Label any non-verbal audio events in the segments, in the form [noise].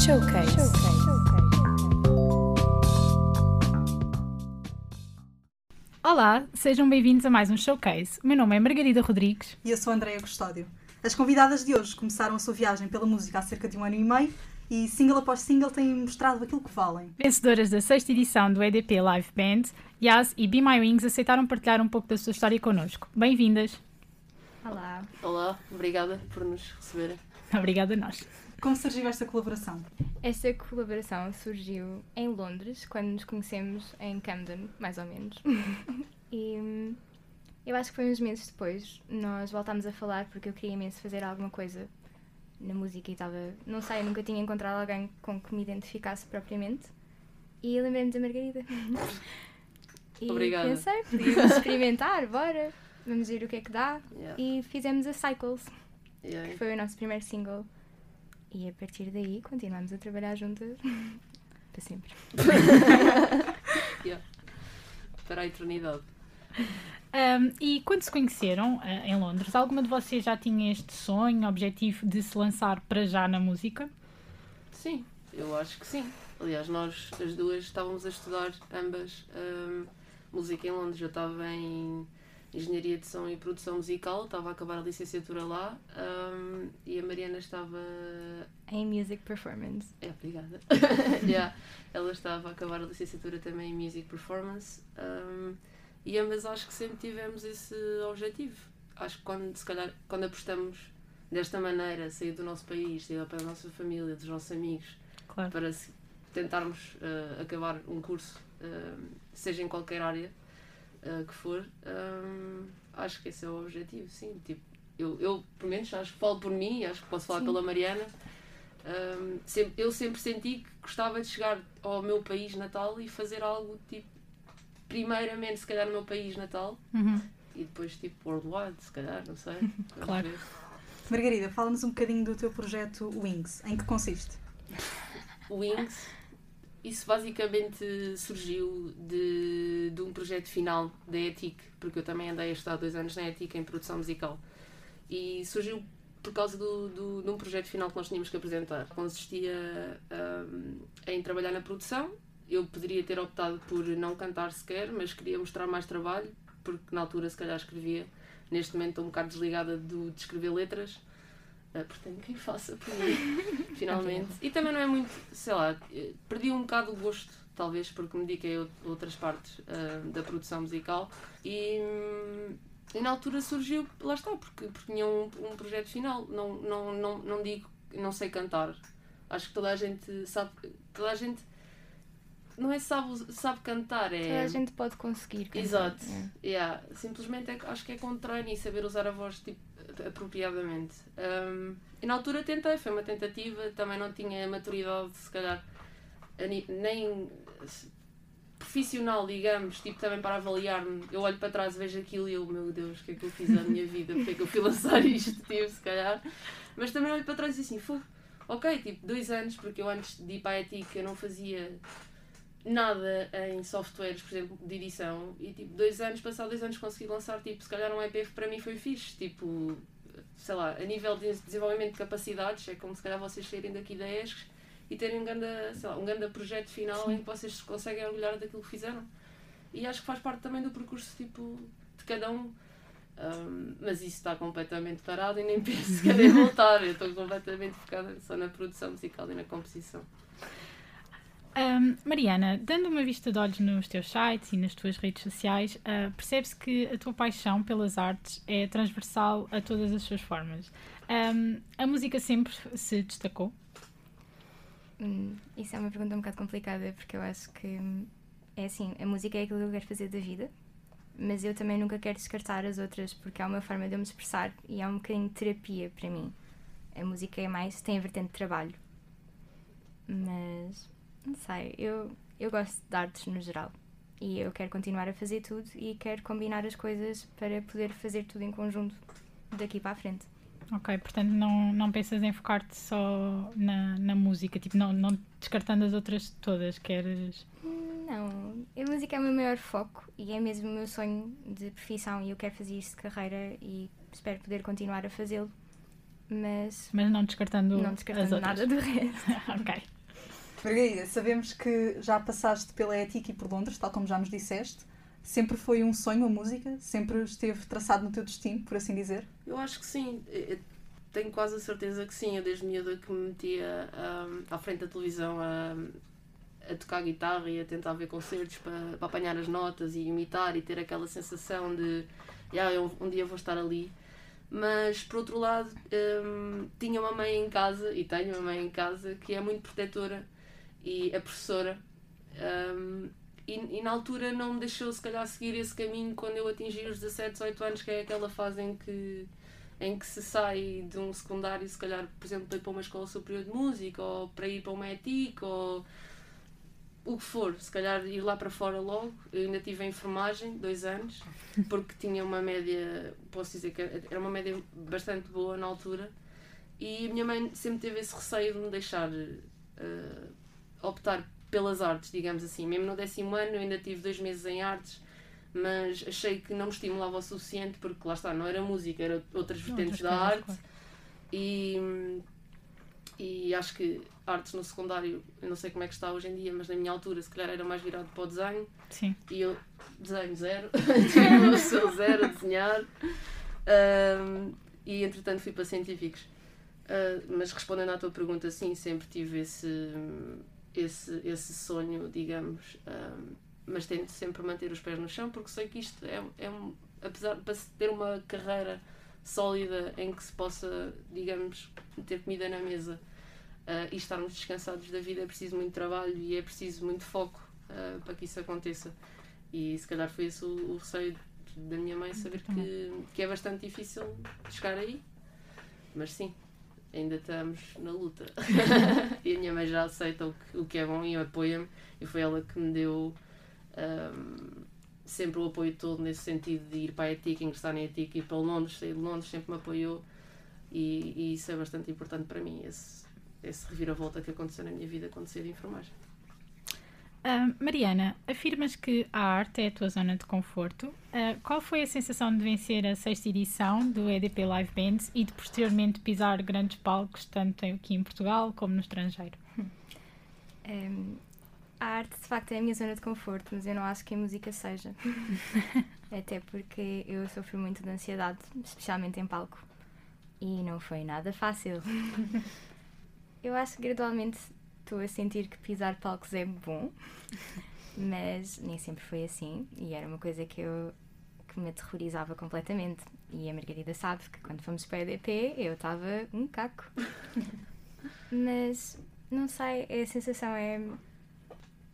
Showcase. Olá, sejam bem-vindos a mais um Showcase. O meu nome é Margarida Rodrigues. E eu sou a Andréia Custódio. As convidadas de hoje começaram a sua viagem pela música há cerca de um ano e meio e, single após single, têm mostrado aquilo que valem. Vencedoras da sexta edição do EDP Live Band, Yas e Be My Wings aceitaram partilhar um pouco da sua história connosco. Bem-vindas. Olá. Olá, obrigada por nos receberem. Obrigada a nós. Como surgiu esta colaboração? Esta colaboração surgiu em Londres, quando nos conhecemos em Camden, mais ou menos. [laughs] e hum, eu acho que foi uns meses depois, nós voltámos a falar porque eu queria imenso fazer alguma coisa na música e estava, não sei, eu nunca tinha encontrado alguém com que me identificasse propriamente. E lembrei-me da Margarida. [laughs] e Obrigada. pensei, podíamos experimentar, bora, vamos ver o que é que dá. Yeah. E fizemos a Cycles, Yeah. que foi o nosso primeiro single. E a partir daí continuamos a trabalhar juntas [laughs] para sempre. [laughs] Yeah. Para a eternidade. Um, e quando se conheceram eh, em Londres, alguma de vocês já tinha este sonho, objetivo de se lançar para já na música? Sim, eu acho que sim. Aliás, nós as duas estávamos a estudar ambas hum, música em Londres. Eu estava em Engenharia de Som e Produção Musical, estava a acabar a licenciatura lá hum, e a Mariana estava. Em Music Performance. É, obrigada. [laughs] Yeah. Ela estava a acabar a licenciatura também em Music Performance hum, e ambas acho que sempre tivemos esse objetivo. Acho que quando, se calhar, quando apostamos desta maneira, sair do nosso país, sair para a nossa família, dos nossos amigos, Claro. para tentarmos uh, acabar um curso, uh, seja em qualquer área uh, que for, um, acho que esse é o objetivo, sim. Tipo, eu, eu, pelo menos, acho que falo por mim, acho que posso falar Sim. pela Mariana. um, sempre- eu sempre senti que gostava de chegar ao meu país natal e fazer algo tipo, primeiramente, se calhar, no meu país natal Uhum. e depois, tipo, worldwide, se calhar, não sei. [laughs] Claro. ver. Margarida, fala-nos um bocadinho do teu projeto Wings. Em que consiste? Wings, isso basicamente surgiu de, de um projeto final da ETIC, porque eu também andei a estudar dois anos na ETIC em produção musical. E surgiu por causa do, do, de um projeto final que nós tínhamos que apresentar. Consistia hum, em trabalhar na produção. Eu poderia ter optado por não cantar sequer, mas queria mostrar mais trabalho, porque na altura se calhar escrevia. Neste momento estou um bocado desligada do, de escrever letras. Uh, portanto, quem faça por mim, [laughs] finalmente. E também não é muito, sei lá, eh, perdi um bocado o gosto, talvez, porque me dediquei a out- outras partes ah, da produção musical. E, hum, e na altura surgiu, lá está, porque, porque tinha um, um projeto final. Não, não, não, não digo, não sei cantar. Acho que toda a gente sabe, toda a gente, não é sabe, sabe cantar, é. Toda a gente pode conseguir. cantar. Exato. É. Yeah, simplesmente é acho que é com treino e saber usar a voz tipo, apropriadamente. Um, e na altura tentei, foi uma tentativa, também não tinha maturidade, se calhar, a nem profissional, digamos, tipo, também para avaliar-me. Eu olho para trás, vejo aquilo e eu, meu Deus, o que é que eu fiz à minha vida? Porque é que eu fui [laughs] lançar isto, tipo, se calhar. Mas também olho para trás e assim, foi, ok, tipo, dois anos, porque eu antes de ir para a ETIC eu não fazia nada em softwares, por exemplo, de edição, e tipo, dois anos, passado dois anos consegui lançar, tipo, se calhar um que para mim foi fixe, tipo, sei lá, a nível de desenvolvimento de capacidades, é como se calhar vocês saírem daqui da ESCS e terem um grande, sei lá, um grande projeto final em que vocês se conseguem orgulhar daquilo que fizeram. E acho que faz parte também do percurso, tipo, de cada um. Um, mas isso está completamente parado e nem [laughs] penso em [laughs] voltar. Eu estou completamente focada só na produção musical e na composição. Mariana, dando uma vista de olhos nos teus sites e nas tuas redes sociais, percebe-se que a tua paixão pelas artes é transversal a todas as suas formas. Um, a música sempre se destacou? Hum, isso é uma pergunta um bocado complicada porque eu acho que hum, é assim, a música é aquilo que eu quero fazer da vida, mas eu também nunca quero descartar as outras porque é uma forma de eu me expressar e é um bocadinho de terapia para mim. A música é mais, tem a vertente de trabalho. Mas não sei, eu, eu gosto de artes no geral e eu quero continuar a fazer tudo e quero combinar as coisas para poder fazer tudo em conjunto daqui para a frente. Ok, portanto não, não pensas em focar-te só na, na música, tipo, não, não descartando as outras todas, queres... Não, a música é o meu maior foco e é mesmo o meu sonho de profissão e eu quero fazer isto de carreira e espero poder continuar a fazê-lo. mas Mas não descartando, não as descartando outras. nada do resto. [laughs] ok. Margarida, sabemos que já passaste pela ética e por Londres, tal como já nos disseste. Sempre foi um sonho a música? Sempre esteve traçado no teu destino, por assim dizer? Eu acho que sim. Eu tenho quase a certeza que sim. Eu desde miúda que me metia hum, à frente da televisão a, a tocar guitarra e a tentar ver concertos para, para apanhar as notas e imitar e ter aquela sensação de "Ya, eu um dia vou estar ali. Mas por outro lado, hum, tinha uma mãe em casa e tenho uma mãe em casa que é muito protetora e é professora. Hum, e, e na altura não me deixou se calhar seguir esse caminho quando eu atingi os 17, 18 anos, que é aquela fase em que, em que se sai de um secundário, se calhar, por exemplo, para ir para uma escola superior de música, ou para ir para uma ETIC, ou o que for, se calhar ir lá para fora logo. Eu ainda tive a enfermagem, dois anos, porque tinha uma média, posso dizer que era uma média bastante boa na altura, e a minha mãe sempre teve esse receio de me deixar eh, optar pelas artes, digamos assim. Mesmo no décimo ano, eu ainda tive dois meses em artes, mas achei que não me estimulava o suficiente, porque lá está, não era música, era outras vertentes da arte. claro. E, e acho que artes no secundário, eu não sei como é que está hoje em dia, mas na minha altura, se calhar era mais virado para o desenho. Sim. E eu, desenho zero, [laughs] eu sou zero a desenhar. Ahm, e entretanto fui para científicos. Ah, mas respondendo à tua pergunta, sim, sempre tive esse, esse, esse sonho, digamos. ahm, mas tento sempre manter os pés no chão porque sei que isto é, é um. Apesar de ter uma carreira sólida em que se possa, digamos, ter comida na mesa ah, e estarmos descansados da vida, é preciso muito trabalho e é preciso muito foco ah, para que isso aconteça. E se calhar foi esse o, o receio da minha mãe, saber que, que é bastante difícil chegar aí. Mas sim, ainda estamos na luta. [laughs] e a minha mãe já aceita o que, o que é bom e apoia-me. E foi ela que me deu ahm, sempre o apoio todo nesse sentido de ir para a ETIC, ingressar na ETIC, ir para Londres, sair de Londres, sempre me apoiou. E, e isso é bastante importante para mim, esse, esse reviravolta que aconteceu na minha vida quando saí de enfermagem. Ah, Mariana, afirmas que a arte é a tua zona de conforto. Ah, qual foi a sensação de vencer a sexta edição do EDP Live Bands e de posteriormente pisar grandes palcos, tanto aqui em Portugal como no estrangeiro? [laughs] Hum, a arte, de facto, é a minha zona de conforto, mas eu não acho que a música seja. [laughs] Até porque eu sofro muito de ansiedade, especialmente em palco. E não foi nada fácil. [laughs] eu acho que gradualmente estou a sentir que pisar palcos é bom, mas nem sempre foi assim. E era uma coisa que eu que me aterrorizava completamente. E a Margarida sabe que quando fomos para a EDP eu estava um caco. [laughs] mas não sei, a sensação é.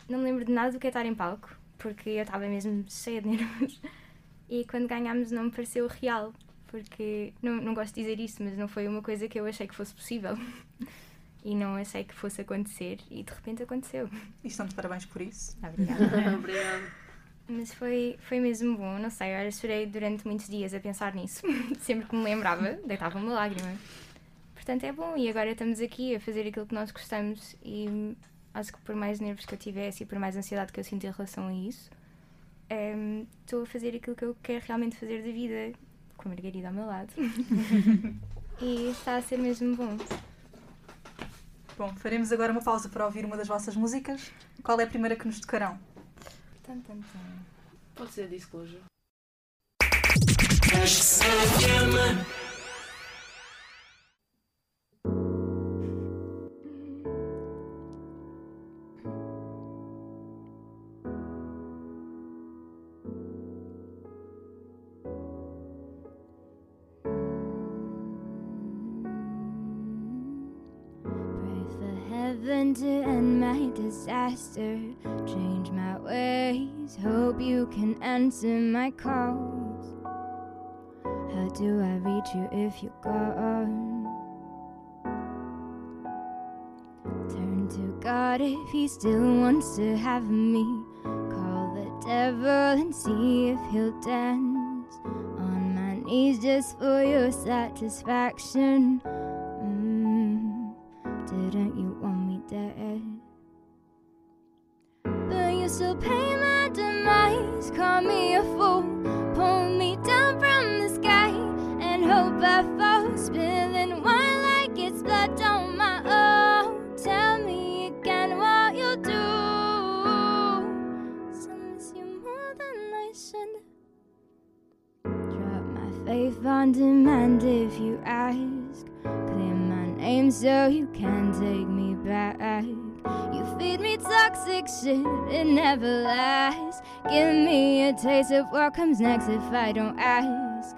Não me lembro de nada do que é estar em palco, porque eu estava mesmo cheia de nervos. E quando ganhámos não me pareceu real, porque não, não gosto de dizer isso, mas não foi uma coisa que eu achei que fosse possível. E não achei que fosse acontecer, e de repente aconteceu. E estão de parabéns por isso. [laughs] Obrigada. Obrigada. Mas foi, foi mesmo bom, não sei, olha, chorei durante muitos dias a pensar nisso. [laughs] Sempre que me lembrava, deitava uma lágrima. Portanto, é bom, e agora estamos aqui a fazer aquilo que nós gostamos e acho que por mais nervos que eu tivesse e por mais ansiedade que eu sinto em relação a isso, em, estou a fazer aquilo que eu quero realmente fazer da vida, com a Margarida ao meu lado. [laughs] e está a ser mesmo bom. Bom, faremos agora uma pausa para ouvir uma das vossas músicas. Qual é a primeira que nos tocarão? Tan, tan, tan. Pode ser disclosure. Disaster, change my ways. Hope you can answer my calls. How do I reach you if you're gone? Turn to God if He still wants to have me. Call the devil and see if he'll dance on my knees just for your satisfaction. Me of what comes next if I don't ask.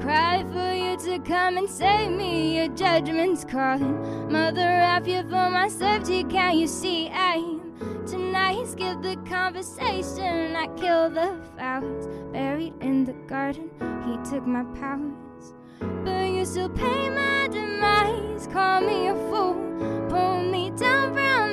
Cry for you to come and save me, your judgment's calling. Mother, I fear for my safety, can you see I'm Tonight, skip the conversation. I kill the flowers buried in the garden. He took my powers, but you still pay my demise. Call me a fool, pull me down from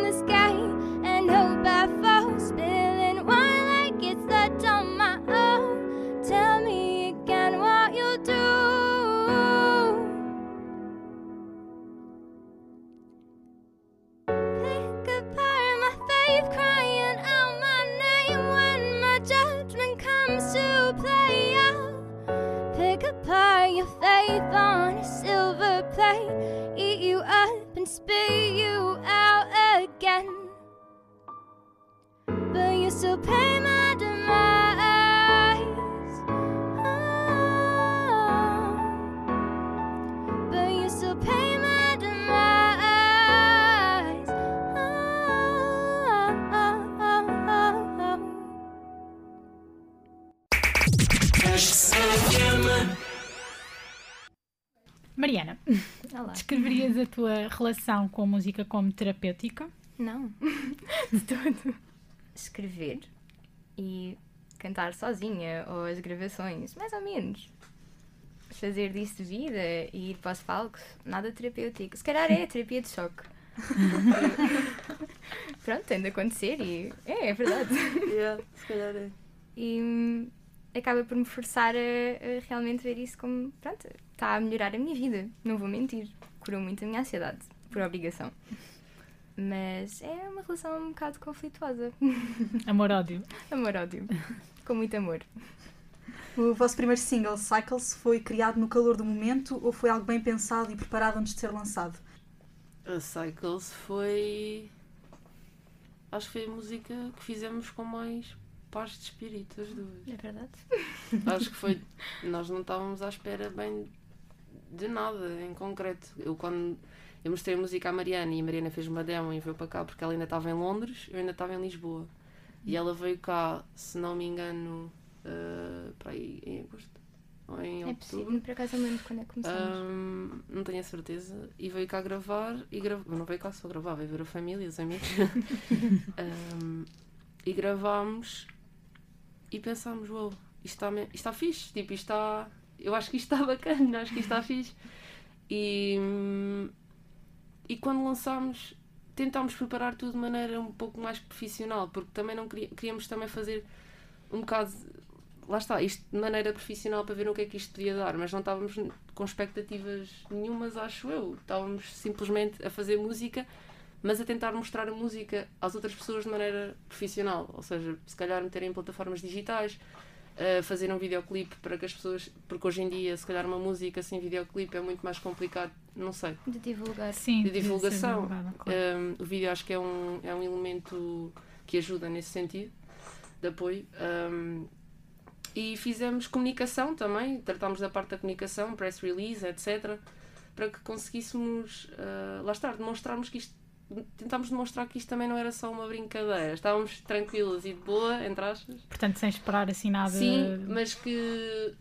a tua relação com a música como terapêutica? Não, [laughs] de todo. Escrever e cantar sozinha, ou as gravações, mais ou menos. Fazer disso de vida e ir para os palcos, nada terapêutico. Se calhar é terapia de choque. [laughs] Pronto, tem de acontecer e é, é verdade. [laughs] Yeah, se calhar é. E hum, acaba por me forçar a, a realmente ver isso como, pronto, está a melhorar a minha vida, não vou mentir. Curou muito a minha ansiedade, por obrigação. Mas é uma relação um bocado conflituosa. Amor-ódio. Amor-ódio. Com muito amor. O vosso primeiro single, Cycles, foi criado no calor do momento ou foi algo bem pensado e preparado antes de ser lançado? A Cycles foi. Acho que foi a música que fizemos com mais paz de espírito, as duas. É verdade? Acho que foi. Nós não estávamos à espera bem de nada em concreto. Eu, quando eu mostrei a música à Mariana e a Mariana fez uma demo e veio para cá porque ela ainda estava em Londres, eu ainda estava em Lisboa. E ela veio cá, se não me engano, eh, para aí em agosto ou em É outubro. possível. Por acaso eu lembro quando é que começamos. Ahm, não tenho a certeza. E veio cá gravar e gra... não veio cá só gravar, veio ver a família, os amigos. [laughs] Ahm, e gravámos e pensámos, uau, isto está, isto está fixe, tipo, isto está. Eu acho que isto está bacana, acho que isto está fixe. E, e quando lançámos, tentámos preparar tudo de maneira um pouco mais profissional, porque também não queria- queríamos também fazer um bocado lá está, isto de maneira profissional para ver o que é que isto podia dar, mas não estávamos com expectativas nenhumas, acho eu. Estávamos simplesmente a fazer música, mas a tentar mostrar a música às outras pessoas de maneira profissional. Ou seja, se calhar meterem em plataformas digitais, fazer um videoclipe para que as pessoas. Porque hoje em dia, se calhar, uma música sem videoclipe é muito mais complicado, não sei. De divulgar. Sim, De divulgação. claro. Um, o vídeo acho que é um, é um elemento que ajuda nesse sentido, de apoio. Um, e fizemos comunicação também, tratámos da parte da comunicação, press release, etc. Para que conseguíssemos, uh, lá estar, demonstrarmos que isto. Tentámos demonstrar que isto também não era só uma brincadeira. Estávamos tranquilos e de boa, entre aspas. Portanto, sem esperar assim nada. Sim, mas que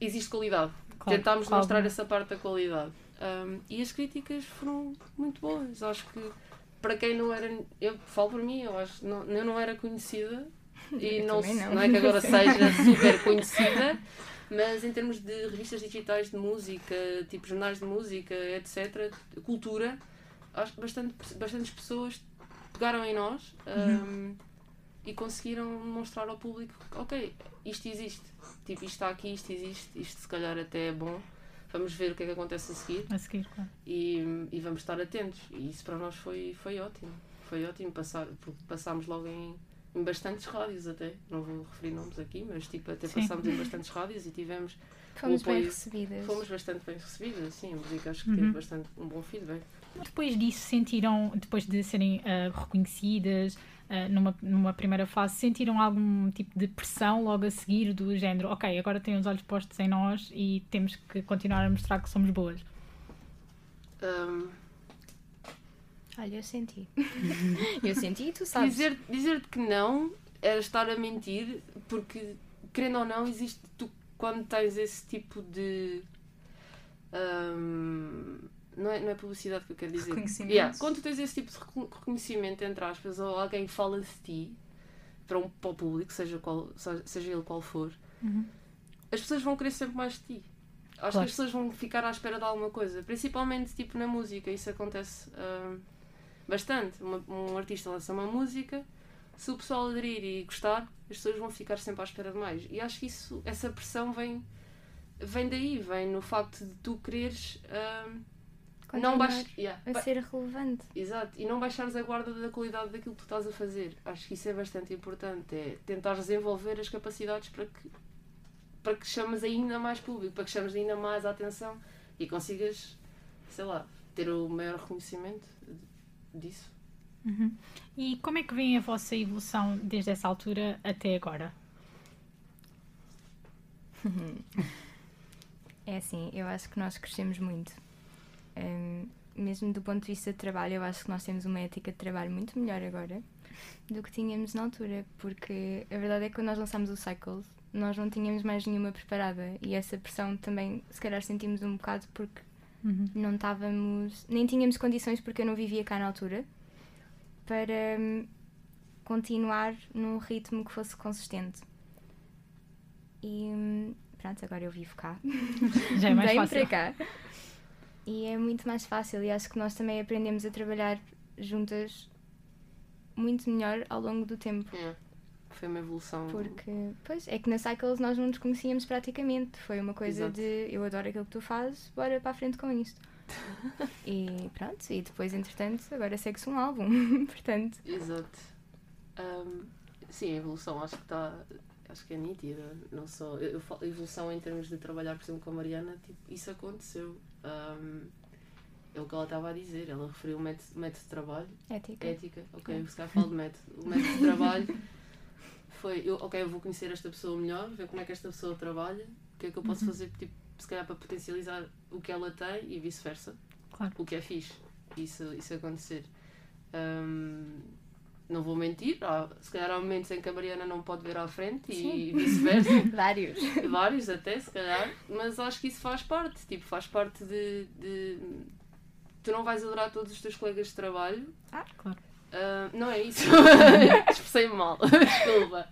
existe qualidade. Claro, Tentámos claro, mostrar né? essa parte da qualidade. Um, e as críticas foram muito boas. Acho que para quem não era. Eu falo por mim, eu acho não, eu não era conhecida [laughs] e não, não. não é que agora [laughs] seja super conhecida, mas em termos de revistas digitais de música, tipo jornais de música, etc., cultura, acho que bastante, bastantes pessoas pegaram em nós um, e conseguiram mostrar ao público: ok, isto existe, tipo, isto está aqui, isto existe, isto se calhar até é bom. Vamos ver o que é que acontece a seguir A seguir, claro. e, e vamos estar atentos. E isso para nós foi, foi ótimo. Foi ótimo passar, porque passámos logo em, em bastantes rádios até. Não vou referir nomes aqui, mas tipo, até Sim. passámos em bastantes rádios e tivemos, Fomos bem apoio- recebidas. fomos bastante bem recebidas, assim, a música acho que Uhum. teve bastante um bom feedback. Depois disso, sentiram, depois de serem uh, reconhecidas uh, numa, numa primeira fase, sentiram algum tipo de pressão logo a seguir do género, ok, agora têm os olhos postos em nós e temos que continuar a mostrar que somos boas? Um, Olha, eu senti. [laughs] eu senti e tu sabes. dizer, dizer-te que não era estar a mentir, porque, querendo ou não, existe. Tu, quando tens esse tipo de. um, não, é, não é publicidade que eu quero dizer. Reconhecimento. Yeah, quando tens esse tipo de recon- reconhecimento, entre aspas, ou alguém fala de ti para, um, para o público, seja, qual, seja ele qual for, as pessoas vão querer sempre mais de ti. Acho Claro. que as pessoas vão ficar à espera de alguma coisa, principalmente tipo na música, isso acontece hum, bastante. Uma- um artista lança uma música, se o pessoal aderir e gostar, as pessoas vão ficar sempre à espera de mais. E acho que isso, essa pressão vem, vem daí, vem no facto de tu quereres hum, não baixar. yeah, a ser relevante. Exato, e não baixares a guarda da qualidade daquilo que tu estás a fazer. Acho que isso é bastante importante. É tentar desenvolver as capacidades para que, para que chames ainda mais público, para que chames ainda mais a atenção e consigas, sei lá, ter o maior reconhecimento disso. Uhum. E como é que vem a vossa evolução desde essa altura até agora? É assim, eu acho que nós crescemos muito. Hum, mesmo do ponto de vista de trabalho, eu acho que nós temos uma ética de trabalho muito melhor agora do que tínhamos na altura, porque a verdade é que quando nós lançámos o Cycles, nós não tínhamos mais nenhuma preparada e essa pressão também, se calhar, sentimos um bocado porque não estávamos, nem tínhamos condições, porque eu não vivia cá na altura, para hum, continuar num ritmo que fosse consistente. E hum, pronto, agora eu vivo cá. [laughs] Já é mais Venho fácil. para cá. E é muito mais fácil e acho que nós também aprendemos a trabalhar juntas muito melhor ao longo do tempo. É. Foi uma evolução. Porque, pois, é que na Cycles nós não nos conhecíamos praticamente. Foi uma coisa Exato. de eu adoro aquilo que tu fazes, bora para a frente com isto. [laughs] e pronto, e depois, entretanto, agora segue-se um álbum. [laughs] Portanto, Exato. Ahm, sim, a evolução acho que está. Acho que é nítida. Não só. Eu, falo evolução em termos de trabalhar, por exemplo, com a Mariana, tipo, isso aconteceu. Ahm, é o que ela estava a dizer. Ela referiu o método, método de trabalho, ética. ética. Ok, se calhar falo de método. O método de trabalho [laughs] foi: eu, ok, eu vou conhecer esta pessoa melhor, ver como é que esta pessoa trabalha, o que é que eu posso fazer, tipo, se calhar para potencializar o que ela tem e vice-versa Claro. o que é fixe isso, isso acontecer. Hum, não vou mentir, há- se calhar há momentos em que a Mariana não pode ver à frente e vice-versa, [laughs] Vários. vários até, se calhar, mas acho que isso faz parte, tipo, faz parte de, de- Tu não vais adorar todos os teus colegas de trabalho. Claro. Ah, não é isso. [laughs] Expressei-me mal. [laughs] Desculpa.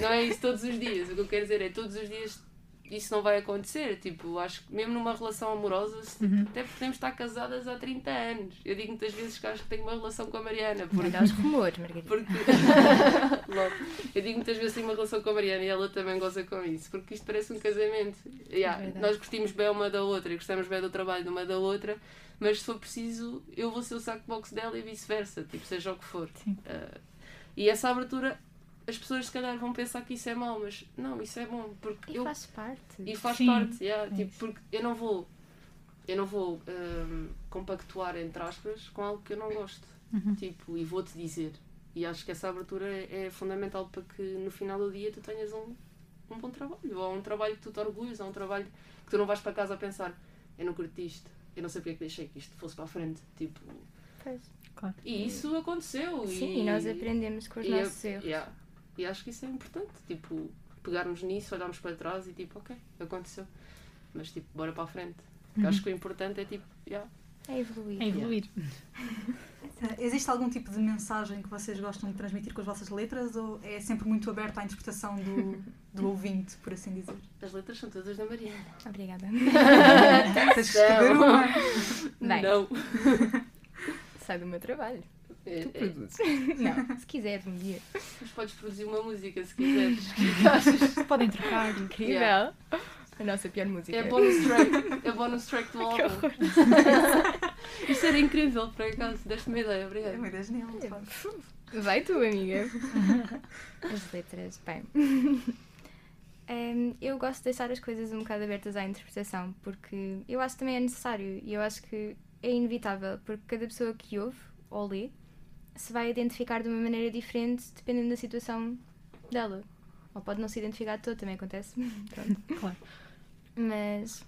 Não é isso todos os dias. O que eu quero dizer é todos os dias isso não vai acontecer. Tipo, acho que mesmo numa relação amorosa, Uhum. até podemos estar casadas há 30 anos. Eu digo muitas vezes que acho que tenho uma relação com a Mariana. Porque, os [laughs] rumores, Margarida. porque... Eu digo muitas vezes que tenho uma relação com a Mariana e ela também goza com isso. Porque isto parece um casamento. Yeah, verdade. nós gostimos bem uma da outra e gostamos bem do trabalho de uma da outra. Mas se for preciso, eu vou ser o saco box dela e vice-versa. Tipo, seja o que for. Sim. Uh, e essa abertura, as pessoas se calhar vão pensar que isso é mau, mas não, isso é bom. Porque E eu faz parte. e faz Sim, parte, yeah, é tipo, isso. porque eu não vou, eu não vou hum, compactuar entre aspas com algo que eu não gosto. Uhum. Tipo, e vou-te dizer. E acho que essa abertura é, é fundamental para que no final do dia tu tenhas um, um bom trabalho. Ou um trabalho que tu te orgulhas, ou um trabalho que tu não vais para casa a pensar, eu não curti isto, eu não sei porque é que deixei que isto fosse para a frente. Tipo, Pois. e isso aconteceu. Sim, e nós aprendemos com os e nossos eu- erros. yeah. E acho que isso é importante, tipo, pegarmos nisso, olharmos para trás e tipo, ok, aconteceu. Mas tipo, bora para a frente. Porque Acho que o importante é tipo, yeah, É evoluir. É evoluir. Existe algum tipo de mensagem que vocês gostam de transmitir com as vossas letras ou é sempre muito aberto à interpretação do, do [laughs] ouvinte, por assim dizer? as letras são todas da Mariana. Obrigada. [laughs] Tens que escrever uma. Bem. Não. Sai do meu trabalho. É, Tu é, produzes. Não, se quiseres um dia. mas podes produzir uma música se quiseres. Achas? Podem trocar. Incrível. Yeah. A nossa pior música. É bonus track. É bonus track do [laughs] álbum. Isso era incrível, por acaso. Deste-me uma ideia, É obrigada. uma ideia genial. Vai tu, amiga. As letras, bem. Hum, eu gosto de deixar as coisas um bocado abertas à interpretação, porque eu acho que também é necessário e eu acho que é inevitável, porque cada pessoa que ouve ou lê se vai identificar de uma maneira diferente dependendo da situação dela. Ou pode não se identificar de todo, também acontece. [laughs] Pronto. Claro. Mas,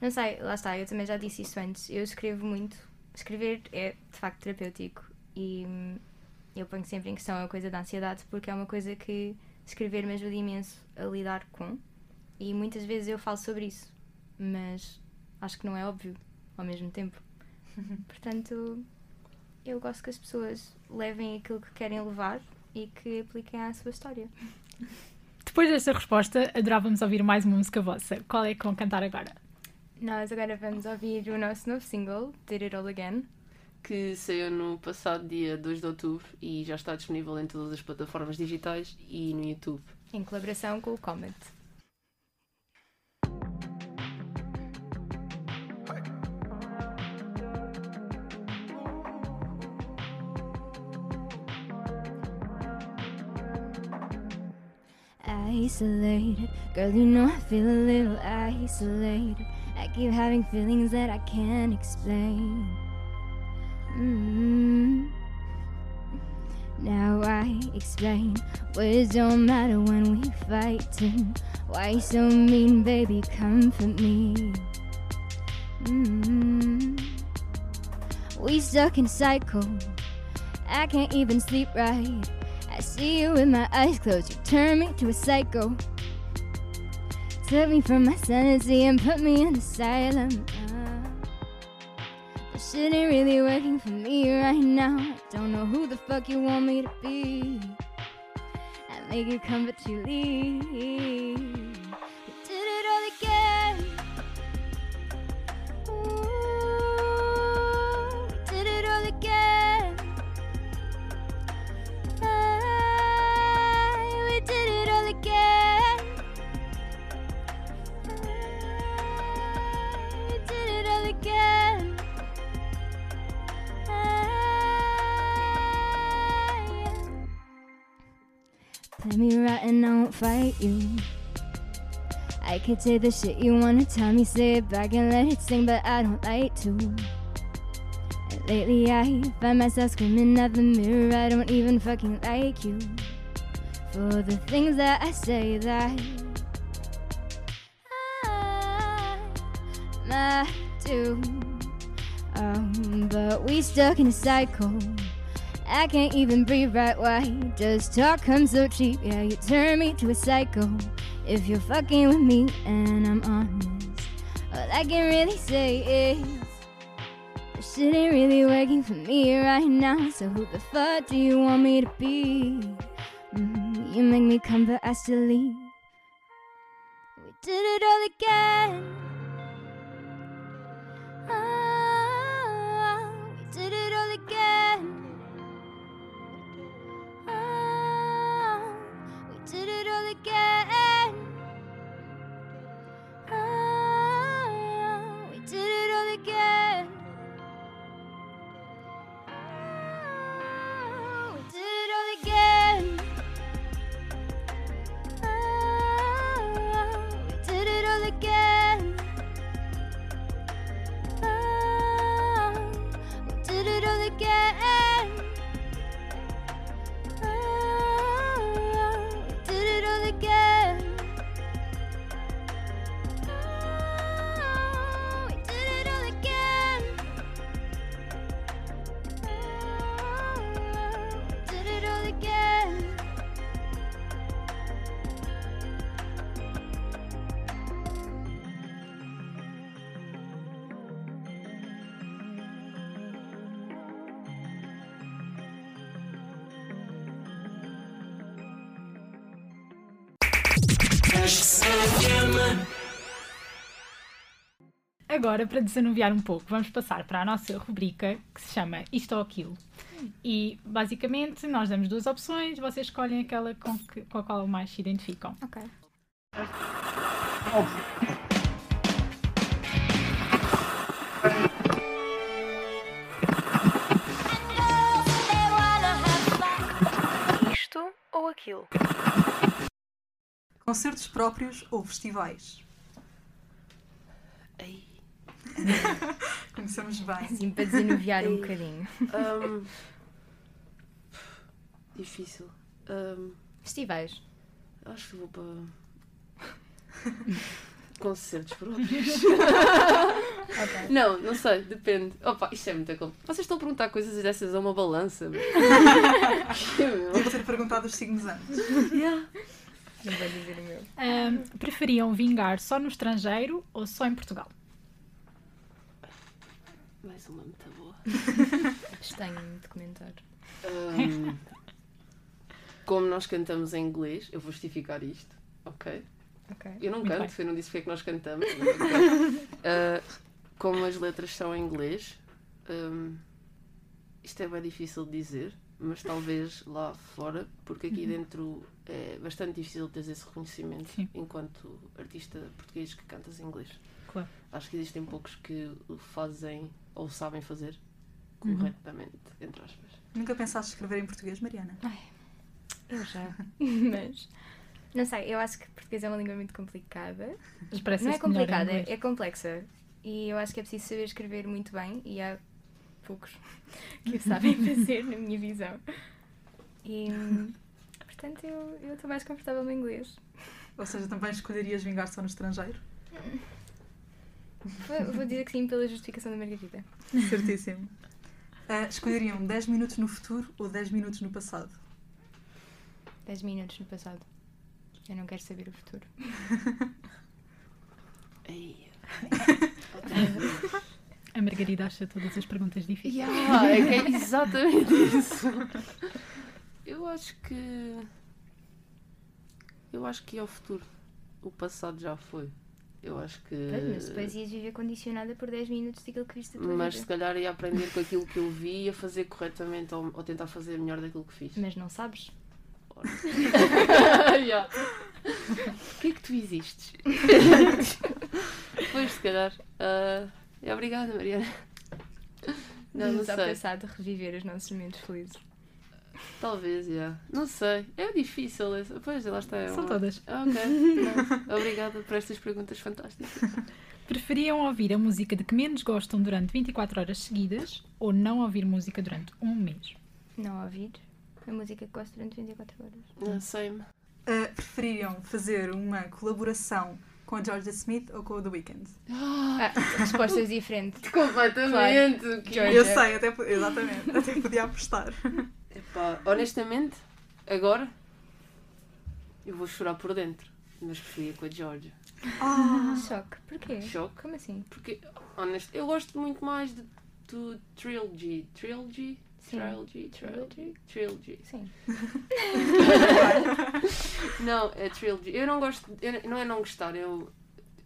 não sei, lá está, eu também já disse isso antes. Eu escrevo muito. Escrever é de facto terapêutico e hum, eu ponho sempre em questão a coisa da ansiedade porque é uma coisa que escrever me ajuda imenso a lidar com e muitas vezes eu falo sobre isso, mas acho que não é óbvio ao mesmo tempo. [laughs] Portanto, eu gosto que as pessoas levem aquilo que querem levar e que apliquem à sua história. Depois desta resposta, adorávamos ouvir mais uma música vossa. Qual é que vão cantar agora? Nós agora vamos ouvir o nosso novo single, Did It All Again. Que saiu no passado dia 2 de outubro e já está disponível em todas as plataformas digitais e no YouTube. em colaboração com o Comet. Isolated, girl, you know I feel a little isolated. Keep having feelings that I can't explain. mm Now I explain words don't matter when we fighting. Why so mean, baby? Comfort me. mm We stuck in cycle. I can't even sleep right. I see you with my eyes closed. You turn me to a psycho. Took me from my sanity and put me in asylum. This shit ain't really working for me right now. I don't know who the fuck you want me to be. I make you come, but you leave. And I won't fight you. I could say the shit you wanna tell me, say it back and let it sing, but I don't like to. And lately I find myself screaming at the mirror, I don't even fucking like you. For the things that I say that I might do. Um, but we stuck in a cycle. I can't even breathe right. Why does talk come so cheap? Yeah, you turn me to a psycho. If you're fucking with me and I'm honest, all I can really say is this shit ain't really working for me right now. So who the fuck do you want me to be? Mm, you make me come, but I still leave. We did it all again. Agora, para desanuviar um pouco, vamos passar para a nossa rubrica que se chama Isto ou Aquilo. E basicamente nós damos duas opções, vocês escolhem aquela com, que- com a qual mais se identificam. Ok. Isto ou aquilo? Concertos próprios ou festivais? Ei. [laughs] Começamos bem. Assim, para desanuviar um bocadinho. Ahm, difícil. Ahm, Festivais. acho que vou para. [laughs] Concertos próprios. [laughs] Ok. Não, não sei, depende. Opa, isto é muito complicado. Vocês estão a perguntar coisas dessas a uma balança. Devo ter perguntado os signos antes. Yeah. Não vou dizer o meu. Ahm, preferiam vingar só no estrangeiro ou só em Portugal? Mais uma muito boa. [laughs] Abstenho de comentar. Ahm, como nós cantamos em inglês, eu vou justificar isto, ok? Ok. Eu não canto, eu não disse porque é que nós cantamos. [laughs] Ah, como as letras são em inglês, ahm, isto é bem difícil de dizer, mas talvez lá fora, porque aqui dentro é bastante difícil ter esse reconhecimento Sim. enquanto artista português que cantas em inglês. Claro. Acho que existem poucos que o fazem ou sabem fazer Uhum. corretamente, entre aspas. Nunca pensaste escrever em português, Mariana? Eu já. [laughs] Mas. Não sei, eu acho que português é uma língua muito complicada. Não é complicada, é, é complexa. E eu acho que é preciso saber escrever muito bem e há poucos [laughs] que o sabem [laughs] fazer, na minha visão. E. Portanto, eu eu estou mais confortável no inglês. Ou seja, também escolherias vingar só no estrangeiro? Vou, vou dizer que sim pela justificação da Margarida. Certíssimo. Ah, escolheriam 10 minutos no futuro ou 10 minutos no passado? 10 minutos no passado. Eu não quero saber o futuro. [laughs] A Margarida acha todas as perguntas difíceis. Yeah, é que é exatamente isso. Eu acho que. Eu acho que é o futuro. O passado já foi. Eu acho que. Mas depois ias viver condicionada por 10 minutos daquilo que viste da tua Mas se vida. calhar ia aprender com aquilo que eu vi e a fazer corretamente ou, ou tentar fazer melhor daquilo que fiz. Mas não sabes? Yeah. [laughs] [laughs] O que é que tu existes? [laughs] pois, se calhar. é, obrigada, Mariana. Não, não Vamos ao sei. passado reviver os nossos momentos felizes. Talvez, já. Não sei. É difícil. Pois, lá está. É São uma- todas. Ah, Ok. [laughs] Obrigada por estas perguntas fantásticas. Preferiam ouvir a música de que menos gostam durante 24 horas seguidas ou não ouvir música durante um mês? Não ouvir a música que gosto durante 24 horas. Não sei. Ah, prefeririam fazer uma colaboração com a Georgia Smith ou com o The Weeknd? Ah, respostas diferentes. [laughs] Completamente. Que- Georgia. Eu sei, até, exatamente, até podia apostar. [laughs] Epá, honestamente, agora eu vou chorar por dentro. Mas preferia com a Georgia. Ah, Choque. Porquê? Choque. Como assim? Porque, honesto, eu gosto muito mais de, do Trilogy. Trilogy? Sim. Trilogy? Trilogy? Trilogy. Sim. [laughs] Não, é Trilogy. Eu não gosto, eu, não é não gostar, eu,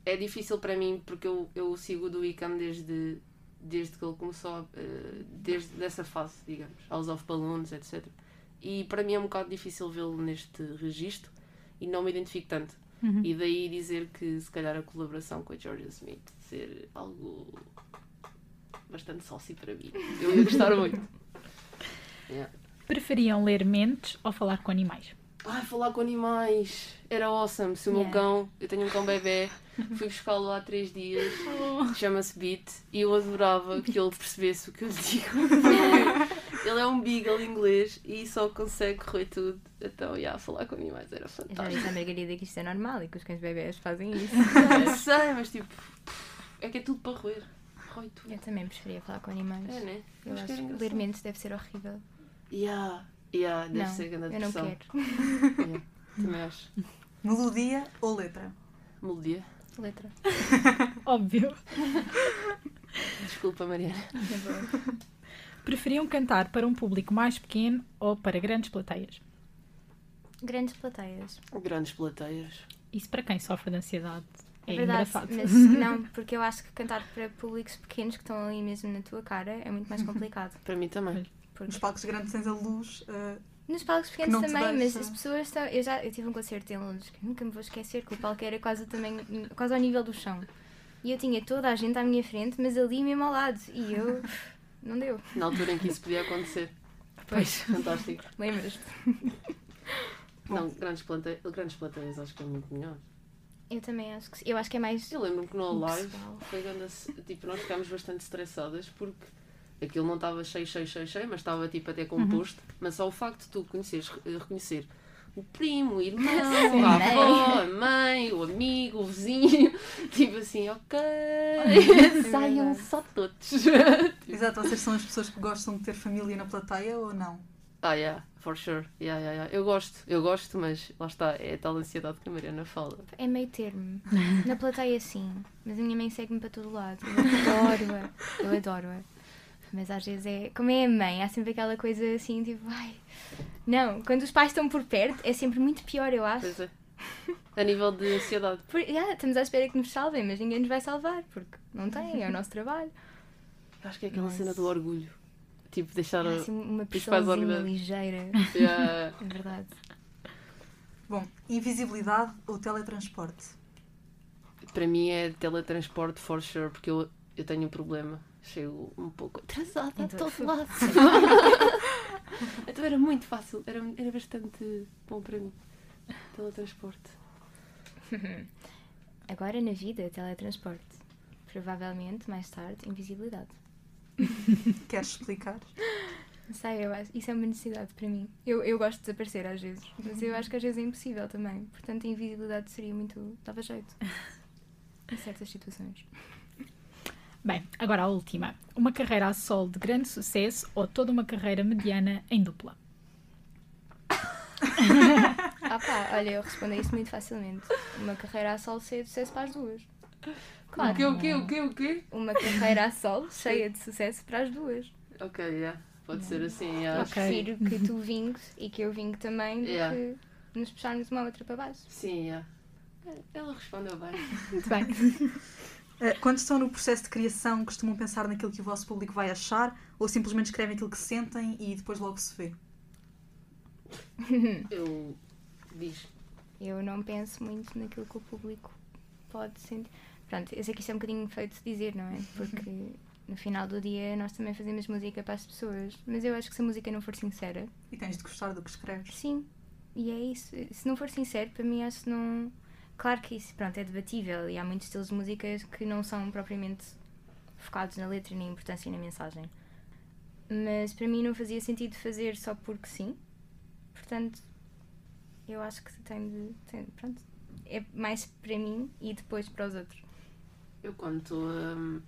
é difícil para mim porque eu, eu sigo o do Wickham desde, desde que ele começou, eh, desde dessa fase, digamos, House of Balloons, etc. E para mim é um bocado difícil vê-lo neste registro e não me identifico tanto. Uhum. E daí dizer que se calhar a colaboração com a Georgia Smith ser algo bastante saucy para mim. Eu ia gostar muito. [laughs] Yeah. Preferiam ler mentes ou falar com animais? Ai, falar com animais era awesome. Se o meu Yeah. cão, eu tenho um cão bebê, fui buscá-lo há três dias, chama-se Beat, e eu adorava que ele percebesse o que eu digo. [laughs] Ele é um beagle inglês e só consegue correr tudo. Então, yeah, falar com animais era Eu já fantástico. disse à Margarida que isto é normal e que os cães bebés fazem isso. [laughs] Eu sei, mas tipo, é que é tudo para roer. Rói tudo. Eu também preferia falar com animais. É, né? Eu Acho acho que ler mentes deve ser horrível. Yeah, yeah, deve não, ser grande eu não depressão. quero. [laughs] Yeah, também acho. melodia ou letra? Melodia. Letra. [laughs] Óbvio. Desculpa, Mariana. Preferiam cantar para um público mais pequeno ou para grandes plateias? Grandes plateias. Grandes plateias. Isso para quem sofre de ansiedade é, É verdade, engraçado. mas [laughs] não, porque eu acho que cantar para públicos pequenos que estão ali mesmo na tua cara é muito mais [laughs] complicado. Para mim também. Porque Nos palcos grandes tens a luz. ah, nos palcos Que pequenos também, mas as pessoas estão. Eu já eu tive um concerto em Londres que nunca me vou esquecer, que o palco era quase tamanho, quase ao nível do chão. E eu tinha toda a gente à minha frente, mas ali mesmo ao lado. E eu. [laughs] Não deu. Na altura em que isso podia acontecer. Pois. [laughs] Fantástico. Lembras-te? [laughs] Não, grandes, plante... grandes plateias acho que é muito melhor. Eu também acho que sim. Eu acho que é mais. Eu lembro-me que no live foi quando tipo, nós ficámos bastante estressadas porque aquilo não estava cheio, cheio, cheio, cheio, mas estava tipo até composto. Mas só o facto de tu conheceres, reconhecer o primo, o irmão, Sim. a avó, a mãe, o amigo, o vizinho, [laughs] tipo assim, ok, saiam verdade. só todos. [laughs] Exato, vocês são as pessoas que gostam de ter família na plateia ou não? Ah, yeah, for sure. Yeah, yeah, yeah. Eu gosto, eu gosto, mas lá está, é a tal ansiedade que a Mariana fala. É meio termo. [laughs] Na plateia, sim. Mas a minha mãe segue-me para todo lado. Eu adoro-a. Eu adoro-a. Mas às vezes é. Como é a mãe, há sempre aquela coisa assim, tipo, ai. Não, quando os pais estão por perto é sempre muito pior, eu acho. Pois é. A nível de ansiedade. Por, yeah, estamos à espera que nos salvem, mas ninguém nos vai salvar, porque não tem, é o nosso trabalho. Acho que é aquela Mas- cena do orgulho. Tipo, deixar. A- assim uma orgulho. ligeira. Yeah. [laughs] É verdade. Bom, invisibilidade ou teletransporte? Para mim é teletransporte for sure, porque eu, eu tenho um problema. Chego um pouco atrasada a Então, todo lado. [laughs] então era muito fácil, era, era bastante bom para mim. Teletransporte. [laughs] Agora na vida, teletransporte. Provavelmente, mais tarde, invisibilidade. [laughs] Queres explicar? Não sei, eu acho, isso é uma necessidade para mim. Eu, eu gosto de desaparecer às vezes, mas eu acho que às vezes é impossível também. Portanto, a invisibilidade seria muito. dava jeito. Em certas situações. Bem, agora a última. Uma carreira a solo de grande sucesso ou toda uma carreira mediana em dupla? Ah pá, olha, eu respondo a isso muito facilmente. Uma carreira a solo cheia de sucesso para as duas. Claro, O quê, o quê, o quê, o quê? uma carreira a solo cheia de sucesso para as duas. Ok, yeah. pode ser assim. yeah. Eu Ok. prefiro que tu vingues e que eu vingue também do Yeah. que nos puxarmos uma outra para baixo. Sim, yeah. ela respondeu bem. Muito bem. [laughs] Eh, Quando estão no processo de criação, costumam pensar naquilo que o vosso público vai achar ou simplesmente escrevem aquilo que sentem e depois logo se vê? [laughs] Eu. Diz. Eu não penso muito naquilo que o público pode sentir. Pronto, eu sei que isto é um bocadinho feito de dizer, não é? [laughs] Porque no final do dia nós também fazemos música para as pessoas. Mas eu acho que se a música não for sincera, E tens de gostar do que escreves. sim. E é isso. Se não for sincero, para mim acho que não. Claro que isso, pronto, é debatível e há muitos estilos de músicas que não são propriamente focados na letra, nem importância na mensagem. Mas para mim não fazia sentido fazer só porque sim. Portanto, eu acho que tem de. Tem, pronto. É mais para mim e depois para os outros. Eu quando estou hum,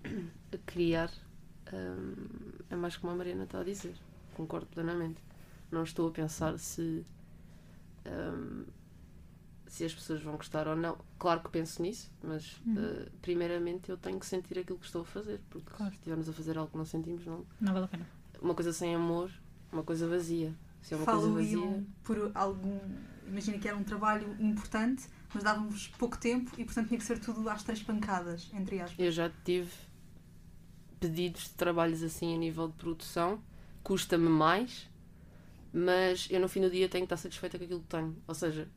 a criar, hum, é mais como a Mariana está a dizer. Concordo plenamente. Não estou a pensar se hum, se as pessoas vão gostar ou não. Claro que penso nisso, mas uh, primeiramente eu tenho que sentir aquilo que estou a fazer, porque Claro. se estivermos a fazer algo que não sentimos, não. Não vale a pena. Uma coisa sem amor, uma coisa vazia. Se é uma Falam coisa vazia. por algum. Imagina que era um trabalho importante, mas dávamos pouco tempo e portanto tinha que ser tudo às três pancadas, entre aspas. Eu já tive pedidos de trabalhos assim a nível de produção, custa-me mais, mas eu no fim do dia tenho que estar satisfeita com aquilo que tenho. Ou seja,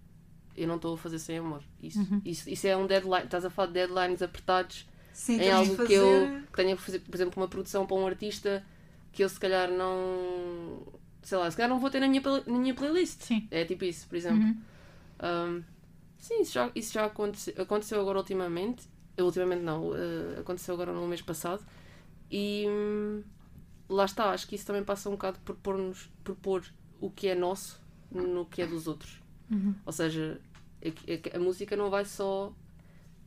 eu não estou a fazer sem amor. Isso, Uhum. isso, isso é um deadline. Estás a falar de deadlines apertados Sim, em algo fazer. que eu que tenha que fazer, por exemplo, uma produção para um artista que eu se calhar não. Sei lá, se calhar não vou ter na minha, na minha playlist. Sim. É tipo isso, por exemplo. Uhum. Um, sim, isso já, isso já aconteceu, aconteceu agora ultimamente. Ultimamente não, eh, aconteceu agora no mês passado. E hum, lá está, acho que isso também passa um bocado por pôr-nos, por pôr o que é nosso no que é dos outros. Uhum. Ou seja, é que- é a música não vai só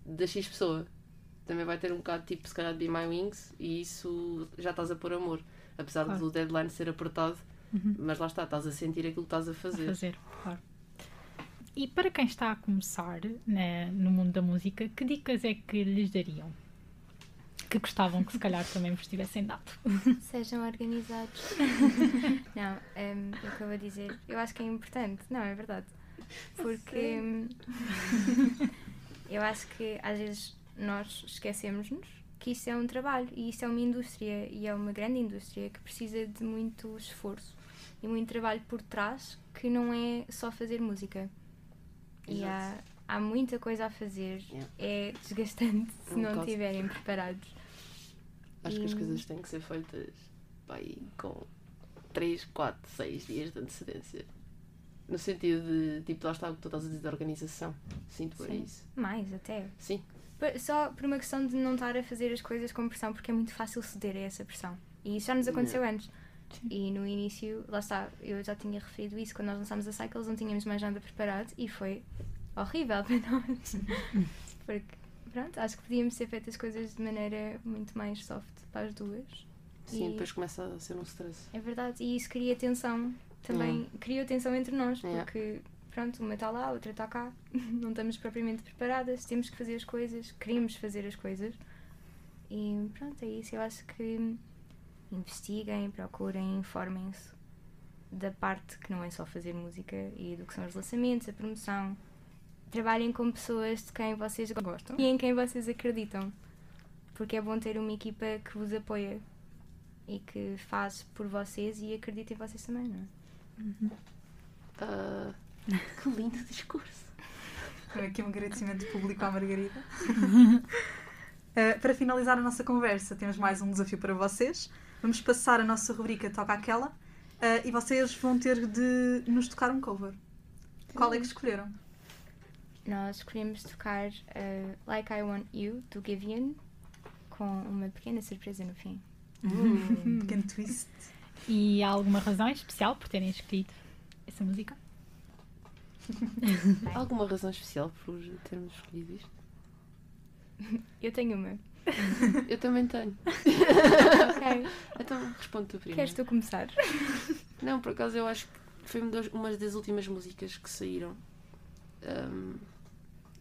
da X pessoa. Também vai ter um bocado tipo, se calhar, de Be My Wings e isso já estás a pôr amor. Apesar Claro. do deadline ser apertado, Uhum. mas lá está, estás a sentir aquilo que estás a a fazer. fazer, claro. E para quem está a começar né, no mundo da música, que dicas é que lhes dariam? Que gostavam que se calhar [laughs] também vos tivessem dado. Sejam organizados. [laughs] não, o que eu vou dizer, eu acho que é importante. Não, é verdade. [laughs] Porque hum, [laughs] eu acho que às vezes nós esquecemos-nos que isso é um trabalho e isso é uma indústria e é uma grande indústria que precisa de muito esforço e muito trabalho por trás que não é só fazer música. E há, Exato. há muita coisa a fazer. Yeah. É desgastante se Um não estiverem preparados. Acho que as E- coisas têm que ser feitas pá, com 3, 4, 6 dias de antecedência. No sentido de, tipo, lá está o que tu estás a dizer da organização. Sinto por Sim. isso. Mais até. Sim. Só por uma questão de não estar a fazer as coisas com pressão, porque é muito fácil ceder a essa pressão. E isso já nos aconteceu antes. E no início, lá está, eu já tinha referido isso, quando nós lançámos a Cycles não tínhamos mais nada preparado e foi horrível [laughs] para nós. porque, pronto, acho que podíamos ter feito as coisas de maneira muito mais soft para as duas. Sim, E- depois começa a ser um stress. É verdade, e isso cria tensão também, criou tensão entre nós, porque pronto, uma está lá, a outra está cá, [laughs] não estamos propriamente preparadas, temos que fazer as coisas, queremos fazer as coisas e pronto, é isso. Eu acho que investiguem, procurem, informem-se da parte que não é só fazer música e do que são os lançamentos, a promoção. Trabalhem com pessoas de quem vocês gostam e em quem vocês acreditam, porque é bom ter uma equipa que vos apoia e que faz por vocês e acredita em vocês também, não é? Ah, [laughs] que lindo discurso. Aqui um agradecimento público à Margarida. Uh, [laughs] para finalizar a nossa conversa, temos mais um desafio para vocês. Vamos passar a nossa rubrica Toca Aquela uh, e vocês vão ter de nos tocar um cover. Qual é que escolheram? Nós escolhemos tocar uh, Like I Want You, do Givian, com uma pequena surpresa no fim. Um [laughs] pequeno twist. E há alguma razão especial por terem escolhido essa música? [laughs] Há alguma razão especial por termos escolhido isto? Eu tenho uma. [laughs] Eu também tenho. [laughs] Ok. Então responde tu primeiro. Queres tu começar? Não, por acaso eu acho que foi uma das, últimas músicas que saíram. ahm,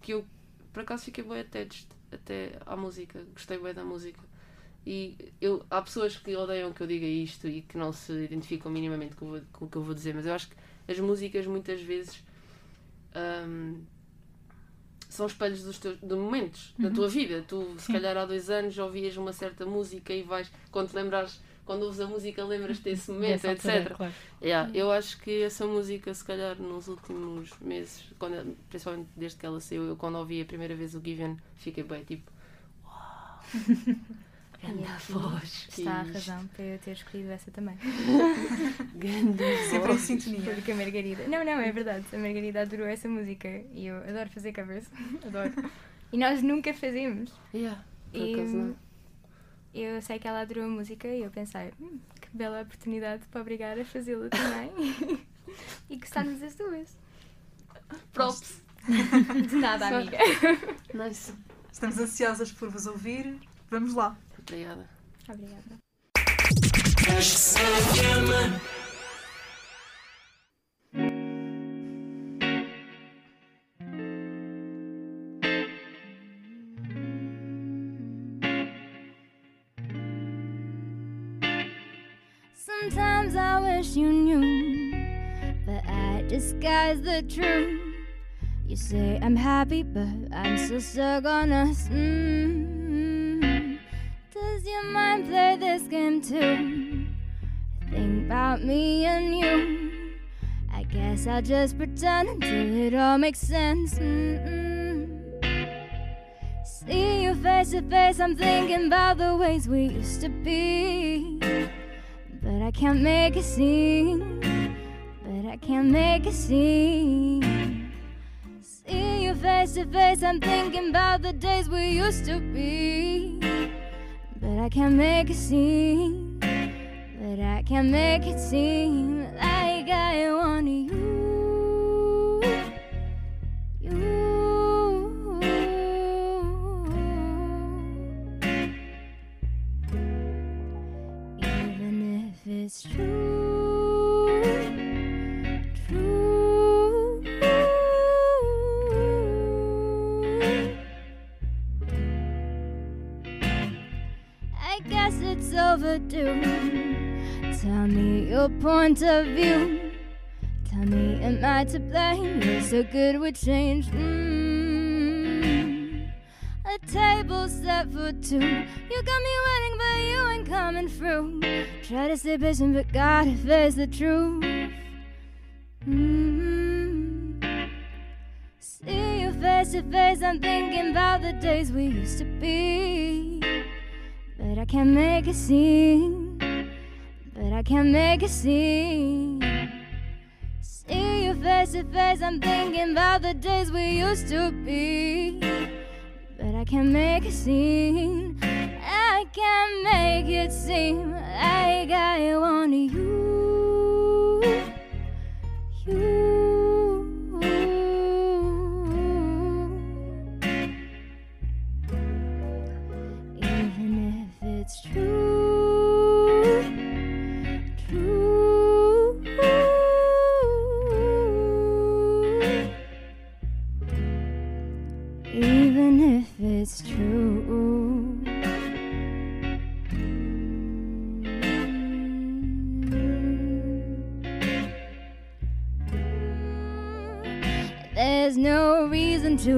que eu por acaso fiquei bem attached até à música. Gostei bem da música. E eu, há pessoas que odeiam que eu diga isto e que não se identificam minimamente com, o- com o que eu vou dizer, mas eu acho que as músicas muitas vezes ahm, são espelhos dos teus de momentos da tua vida. Tu, se Sim. calhar, há dois anos ouvias uma certa música e vais, quando te lembrares, quando ouves a música, lembras-te desse momento, Dessa altura, etc. claro. Yeah, eu acho que essa música, se calhar, nos últimos meses, quando, principalmente desde que ela saiu, eu quando ouvi a primeira vez o Given, fiquei bem tipo. Uau! [laughs] Ganda aqui voz! Está a razão para eu ter escolhido essa também. [laughs] Ganda Sempre em sintonia. Porque a Margarida. Não, não, é verdade. A Margarida adorou essa música e eu adoro fazer covers. [laughs] Adoro. E nós nunca fazemos. Yeah, por E acaso não. eu sei que ela adorou a música e eu pensei, "Hum, que bela oportunidade para obrigar a fazê-la também. [laughs] e gostarmos as duas. Props! De nada, amiga. Nice! Estamos ansiosas por vos ouvir. Vamos lá. Obrigada. Obrigada. Sometimes I wish you knew, but I disguise the truth. You say I'm happy, but I'm still stuck on us. mm Does your mind play this game too? Think about me and you. I guess I'll just pretend until it all makes sense. mm See you face to face, I'm thinking about the ways we used to be. But I can't make a scene. But I can't make a scene. See you face to face, I'm thinking about the days we used to be. I can't make it seem, But I can't make it seem like I want you. Point of view. Tell me, am I to blame? You're so good with change. Mm. A table set for two. You got me waiting, but you ain't coming through. Try to stay patient, but gotta face the truth. Mm. See you face to face, I'm thinking about the days we used to be. But I can't make a scene. Can't make a scene. See you face to face, I'm thinking about the days we used to be. But I can't make a scene. I can't make it seem like I want you. You.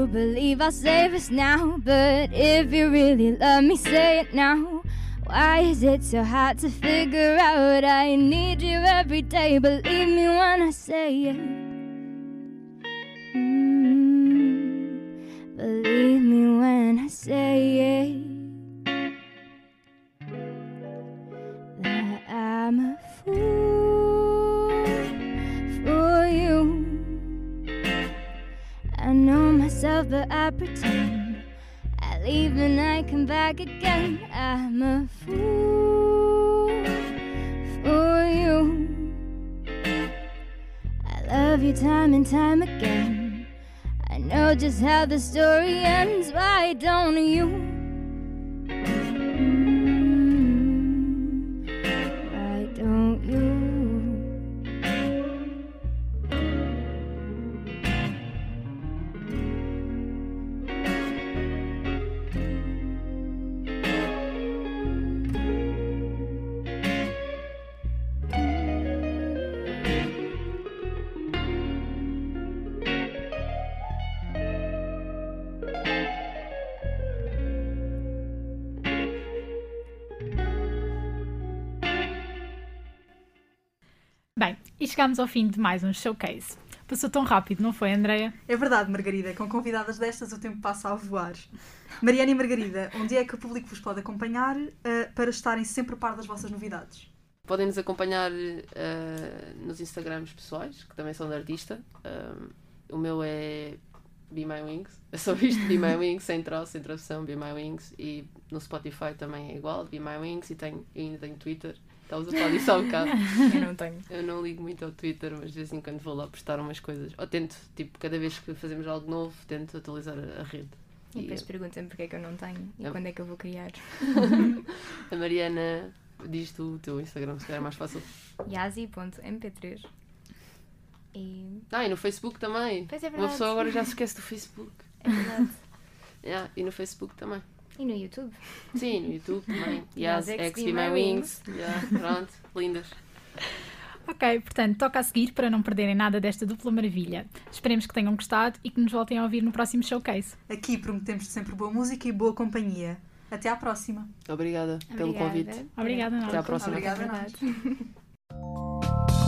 Believe I'll save us now. But if you really love me, say it now. Why is it so hard to figure out? I need you every day. Believe me when I say it. Mm, believe me when I say it. Pretend. I leave and I come back again. I'm a fool for you. I love you time and time again. I know just how the story ends. Why don't you? Bem, chegamos ao fim de mais um showcase. Passou tão rápido, não foi, Andreia? É verdade, Margarida. Com convidadas destas o tempo passa a voar. Mariana e Margarida, onde é que o público vos pode acompanhar eh, para estarem sempre a par das vossas novidades? Podem nos acompanhar eh, nos Instagrams pessoais, que também são de artista. Um, o meu é Be My Wings. É só isto, Be My Wings, sem troço, sem tradução, Be My Wings. E no Spotify também é igual, Be My Wings. E tenho, e ainda tenho Twitter. Estávamos a falar disso há um bocado. [laughs] Eu não tenho. Eu não ligo muito ao Twitter, mas de vez em quando vou lá postar umas coisas. Ou tento, tipo, cada vez que fazemos algo novo, tento atualizar a, a rede. E depois perguntam-me porque é que eu não tenho e É. quando é que eu vou criar. [laughs] A Mariana diz tu o teu Instagram, se calhar é mais fácil. Yazi.mp3 E. Ah, e no Facebook também. Pois é Uma verdade. pessoa agora já se esquece do Facebook. É verdade. [laughs] Yeah, e no Facebook também. E no YouTube. Sim, no YouTube também. [laughs] Yes, Yes, X X be my wings. Yeah, pronto, lindas. [laughs] Ok, portanto, toca a seguir para não perderem nada desta dupla maravilha. Esperemos que tenham gostado e que nos voltem a ouvir no próximo showcase. Aqui prometemos sempre boa música e boa companhia. Até à próxima. Obrigada pelo Obrigada. convite. Obrigada, nós. Até à próxima. Obrigada a nós. verdade.